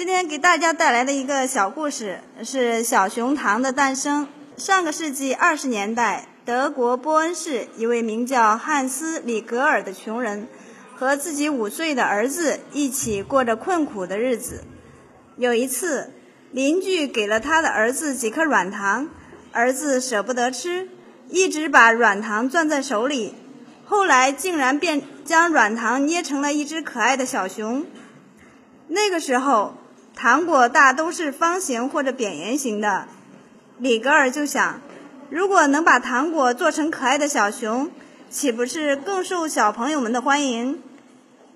今天给大家带来的一个小故事是小熊糖的诞生。上个世纪二十年代，德国波恩市一位名叫汉斯·里格尔的穷人，和自己五岁的儿子一起过着困苦的日子。有一次，邻居给了他的儿子几颗软糖，儿子舍不得吃，一直把软糖攥在手里，后来竟然便将软糖捏成了一只可爱的小熊。那个时候。糖果大都是方形或者扁圆形的，里格尔就想，如果能把糖果做成可爱的小熊，岂不是更受小朋友们的欢迎？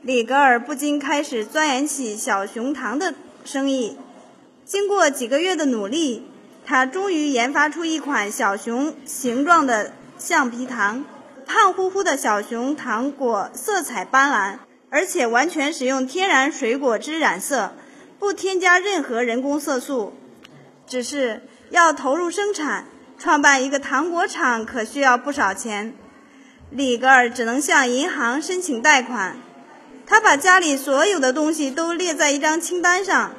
里格尔不禁开始钻研起小熊糖的生意。经过几个月的努力，他终于研发出一款小熊形状的橡皮糖。胖乎乎的小熊糖果色彩斑斓，而且完全使用天然水果汁染色。不添加任何人工色素，只是要投入生产，创办一个糖果厂可需要不少钱。里格尔只能向银行申请贷款。他把家里所有的东西都列在一张清单上，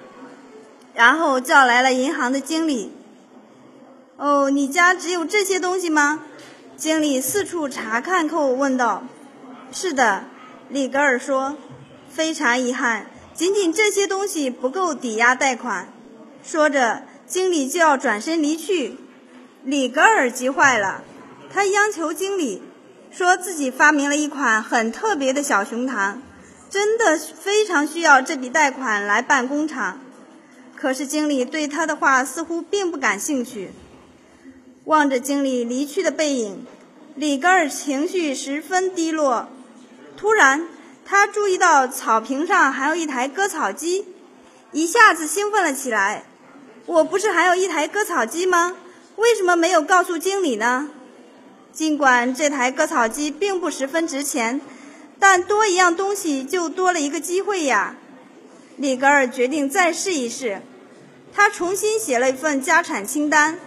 然后叫来了银行的经理。“哦，你家只有这些东西吗？”经理四处查看后问道。“是的。”里格尔说，“非常遗憾。”仅仅这些东西不够抵押贷款。说着，经理就要转身离去。里格尔急坏了，他央求经理，说自己发明了一款很特别的小熊糖，真的非常需要这笔贷款来办工厂。可是经理对他的话似乎并不感兴趣。望着经理离去的背影，里格尔情绪十分低落。突然，他注意到草坪上还有一台割草机，一下子兴奋了起来。我不是还有一台割草机吗？为什么没有告诉经理呢？尽管这台割草机并不十分值钱，但多一样东西就多了一个机会呀。里格尔决定再试一试。他重新写了一份家产清单，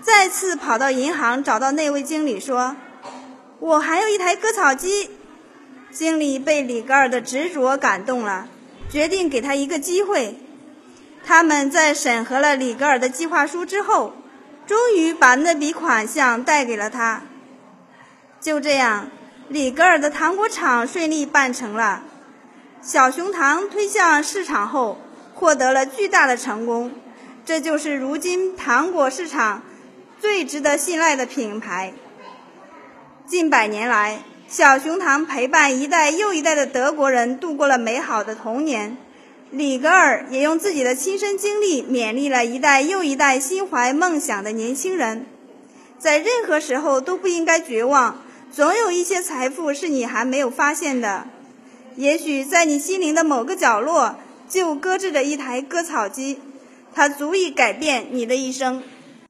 再次跑到银行找到那位经理说：“我还有一台割草机。”经理被里格尔的执着感动了，决定给他一个机会。他们在审核了里格尔的计划书之后，终于把那笔款项贷给了他。就这样，里格尔的糖果厂顺利办成了。小熊糖推向市场后，获得了巨大的成功。这就是如今糖果市场最值得信赖的品牌。近百年来。小熊糖陪伴一代又一代的德国人度过了美好的童年，里格尔也用自己的亲身经历勉励了一代又一代心怀梦想的年轻人。在任何时候都不应该绝望，总有一些财富是你还没有发现的。也许在你心灵的某个角落，就搁置着一台割草机，它足以改变你的一生。